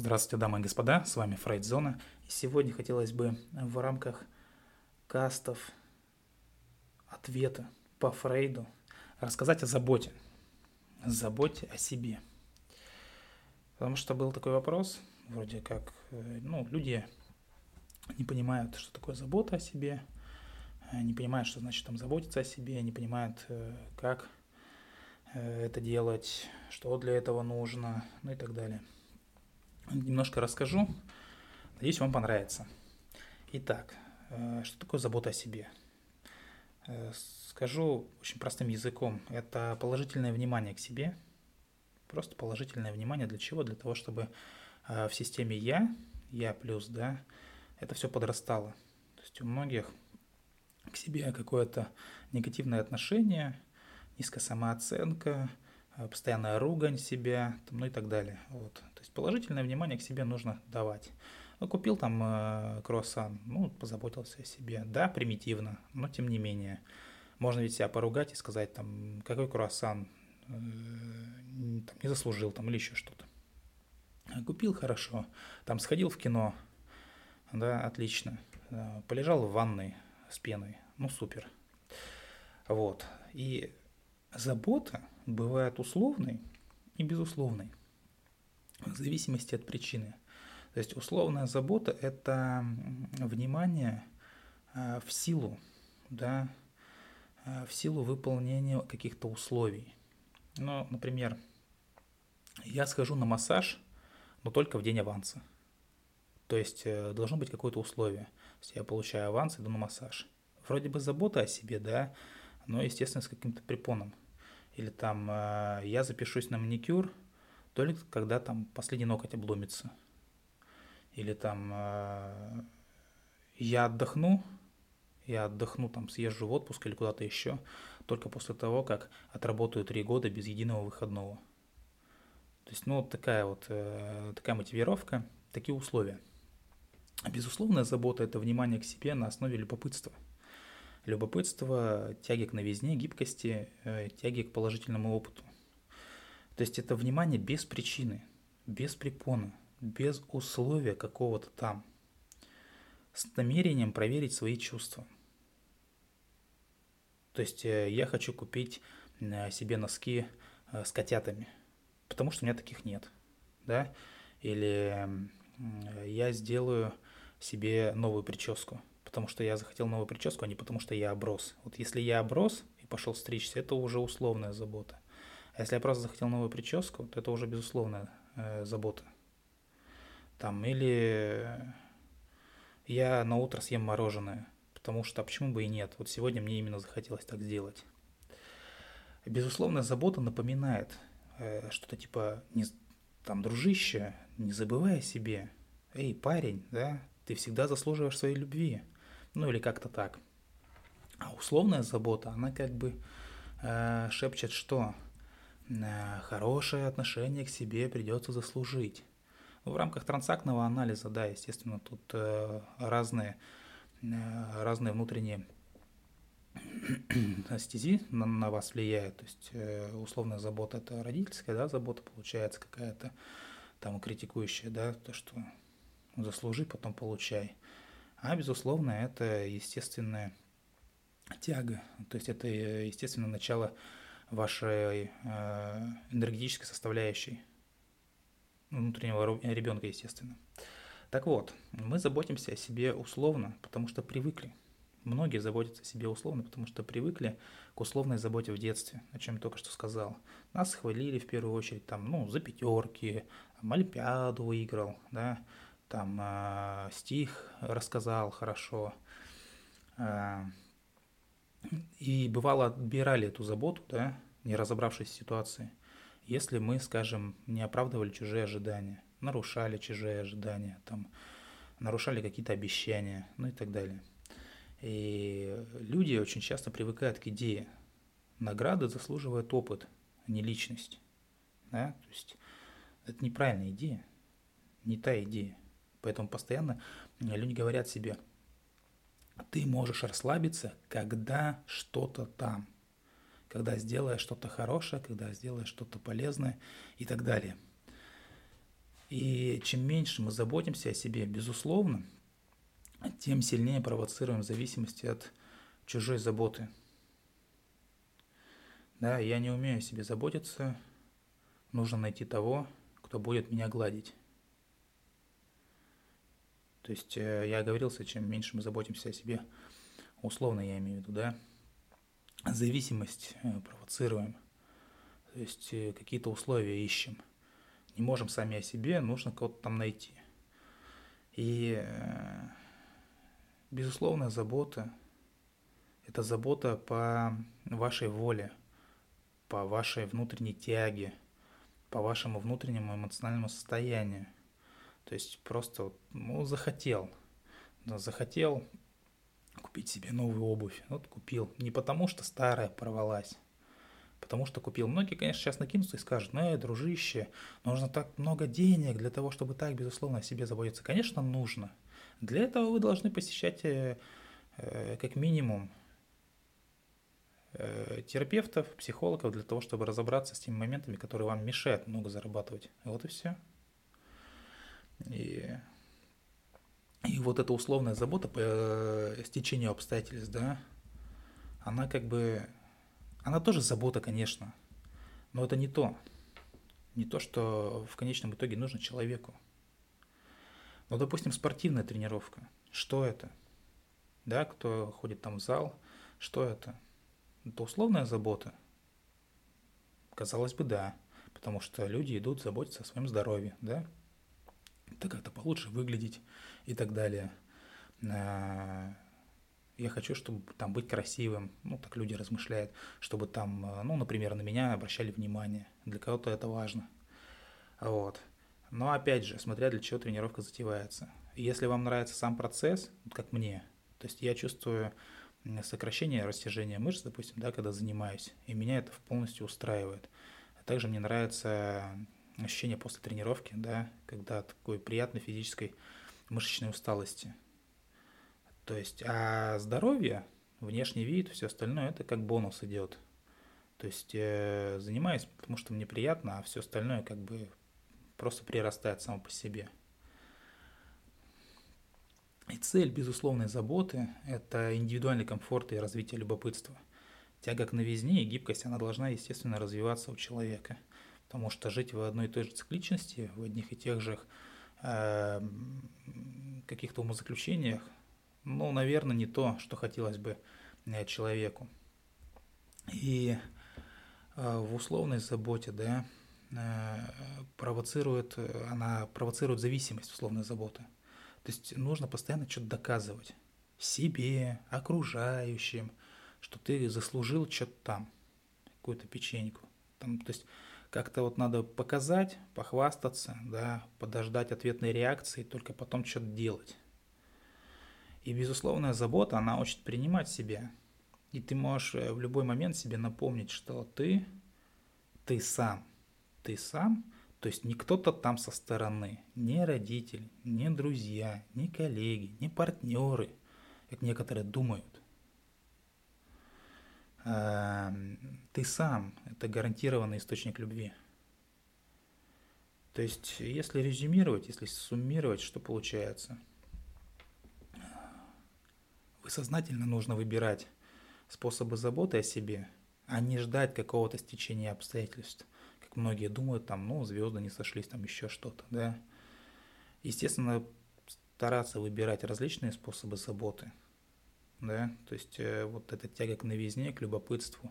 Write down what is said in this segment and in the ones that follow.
Здравствуйте, дамы и господа, с вами Фрейдзона. И сегодня хотелось бы в рамках кастов ответа по Фрейду рассказать о заботе. Заботе о себе. Потому что был такой вопрос, вроде как, э, ну, люди не понимают, что такое забота о себе, э, не понимают, что значит там заботиться о себе, не понимают, э, как это делать, что для этого нужно, ну и так далее немножко расскажу. Надеюсь, вам понравится. Итак, э, что такое забота о себе? Э, скажу очень простым языком. Это положительное внимание к себе. Просто положительное внимание для чего? Для того, чтобы э, в системе «я», «я плюс», да, это все подрастало. То есть у многих к себе какое-то негативное отношение, низкая самооценка – постоянная ругань себя, ну и так далее. Вот. То есть положительное внимание к себе нужно давать. Ну, купил там э, круассан, ну, позаботился о себе. Да, примитивно, но тем не менее. Можно ведь себя поругать и сказать, там, какой круассан, э, там, не заслужил, там, или еще что-то. А купил хорошо, там, сходил в кино, да, отлично. Э, полежал в ванной с пеной, ну, супер. Вот. И забота бывает условной и безусловной, в зависимости от причины. То есть условная забота – это внимание а, в силу, да, а, в силу выполнения каких-то условий. Ну, например, я схожу на массаж, но только в день аванса. То есть э, должно быть какое-то условие. То есть я получаю аванс, иду на массаж. Вроде бы забота о себе, да, но, естественно, с каким-то препоном. Или там э, я запишусь на маникюр только когда там последний ноготь обломится. Или там э, я отдохну, я отдохну, там съезжу в отпуск или куда-то еще, только после того, как отработаю три года без единого выходного. То есть, ну, вот такая вот, э, такая мотивировка, такие условия. Безусловная забота – это внимание к себе на основе любопытства – любопытство, тяги к новизне, гибкости, э, тяги к положительному опыту. То есть это внимание без причины, без препона, без условия какого-то там, с намерением проверить свои чувства. То есть э, я хочу купить э, себе носки с котятами, потому что у меня таких нет, да, или я сделаю себе новую прическу – потому что я захотел новую прическу, а не потому что я оброс. Вот если я оброс и пошел стричься, это уже условная забота. А если я просто захотел новую прическу, то это уже безусловная э, забота. Там, или я на утро съем мороженое, потому что а почему бы и нет? Вот сегодня мне именно захотелось так сделать. Безусловная забота напоминает э, что-то типа, не, там, дружище, не забывай о себе. Эй, парень, да, ты всегда заслуживаешь своей любви ну или как-то так. А условная забота, она как бы э, шепчет, что э, хорошее отношение к себе придется заслужить. Ну, в рамках трансактного анализа, да, естественно, тут э, разные, э, разные внутренние стези на, на вас влияют. То есть э, условная забота это родительская, да, забота получается какая-то там критикующая, да, то, что заслужи, потом получай. А, безусловно, это естественная тяга, то есть это, естественно, начало вашей э, энергетической составляющей внутреннего ребенка, естественно. Так вот, мы заботимся о себе условно, потому что привыкли. Многие заботятся о себе условно, потому что привыкли к условной заботе в детстве, о чем я только что сказал. Нас хвалили в первую очередь там, ну, за пятерки, Олимпиаду выиграл, да, там э, стих рассказал хорошо. Э, и бывало отбирали эту заботу, да, не разобравшись в ситуации, если мы, скажем, не оправдывали чужие ожидания, нарушали чужие ожидания, там, нарушали какие-то обещания, ну и так далее. И люди очень часто привыкают к идее. Награды заслуживает опыт, а не личность. Да? То есть это неправильная идея, не та идея. Поэтому постоянно люди говорят себе, ты можешь расслабиться, когда что-то там, когда сделаешь что-то хорошее, когда сделаешь что-то полезное и так далее. И чем меньше мы заботимся о себе, безусловно, тем сильнее провоцируем зависимости от чужой заботы. Да, я не умею о себе заботиться, нужно найти того, кто будет меня гладить. То есть э, я оговорился, чем меньше мы заботимся о себе, условно я имею в виду, да, зависимость э, провоцируем, то есть э, какие-то условия ищем. Не можем сами о себе, нужно кого-то там найти. И безусловная забота – это забота по вашей воле, по вашей внутренней тяге, по вашему внутреннему эмоциональному состоянию. То есть просто, ну, захотел, захотел купить себе новую обувь. Вот купил. Не потому, что старая порвалась, потому что купил. Многие, конечно, сейчас накинутся и скажут, ну, дружище, нужно так много денег для того, чтобы так, безусловно, о себе заботиться. Конечно, нужно. Для этого вы должны посещать э, э, как минимум Э, терапевтов, психологов для того, чтобы разобраться с теми моментами, которые вам мешают много зарабатывать. Вот и все. И, и вот эта условная забота по э, стечению обстоятельств, да, она как бы, она тоже забота, конечно, но это не то. Не то, что в конечном итоге нужно человеку. Ну, допустим, спортивная тренировка. Что это? Да, кто ходит там в зал, что это? Это условная забота? Казалось бы, да. Потому что люди идут заботиться о своем здоровье, да? Это как-то получше выглядеть и так далее. А, я хочу, чтобы там быть красивым, ну, так люди размышляют, чтобы там, ну, например, на меня обращали внимание. Для кого-то это важно. Вот. Но опять же, смотря для чего тренировка затевается. Если вам нравится сам процесс, как мне, то есть я чувствую сокращение растяжения мышц, допустим, да, когда занимаюсь, и меня это полностью устраивает. А также мне нравится ощущение после тренировки, да, когда такой приятной физической мышечной усталости. То есть, а здоровье, внешний вид, все остальное, это как бонус идет. То есть, э, занимаюсь, потому что мне приятно, а все остальное как бы просто прирастает само по себе. И цель безусловной заботы – это индивидуальный комфорт и развитие любопытства. Тяга к новизне и гибкость, она должна, естественно, развиваться у человека. Потому что жить в одной и той же цикличности, в одних и тех же э, каких-то умозаключениях, ну, наверное, не то, что хотелось бы э, человеку. И э, в условной заботе, да, э, провоцирует, она провоцирует зависимость условной заботы – то есть нужно постоянно что-то доказывать себе, окружающим, что ты заслужил что-то там, какую-то печеньку. Там, то есть как-то вот надо показать, похвастаться, да, подождать ответной реакции, только потом что-то делать. И безусловная забота, она учит принимать себя. И ты можешь э, в любой момент себе напомнить, что ты, ты сам, ты сам – то есть не кто-то там со стороны, не родители, не друзья, не коллеги, не партнеры, как некоторые думают. А, ты сам – это гарантированный источник любви. То есть, если резюмировать, если суммировать, что получается? Вы сознательно нужно выбирать способы заботы о себе, а не ждать какого-то стечения обстоятельств – как многие думают, там, ну, звезды не сошлись, там еще что-то, да. Естественно, стараться выбирать различные способы заботы, да, то есть э, вот эта тяга к новизне, к любопытству,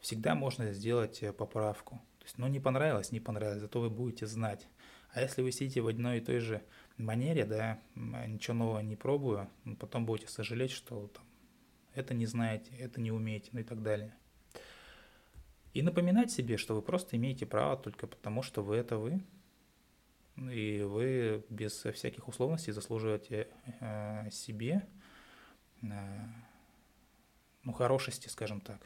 всегда можно сделать э, поправку. То есть, ну, не понравилось, не понравилось, зато вы будете знать. А если вы сидите в одной и той же манере, да, ничего нового не пробую, потом будете сожалеть, что там, это не знаете, это не умеете, ну и так далее. И напоминать себе, что вы просто имеете право только потому, что вы это вы. И вы без всяких условностей заслуживаете э, себе ну, хорошести, скажем так.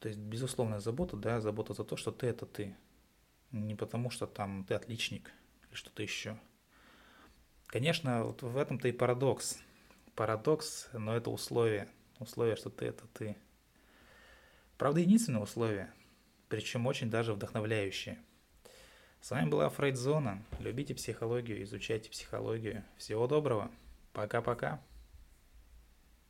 То есть безусловная забота, да, забота за то, что ты это ты. Не потому, что там ты отличник или что-то еще. Конечно, вот в этом-то и парадокс. Парадокс, но это условие. Условие, что ты это ты. Правда, единственное условие, причем очень даже вдохновляющее. С вами была Фрейдзона. Любите психологию, изучайте психологию. Всего доброго. Пока-пока.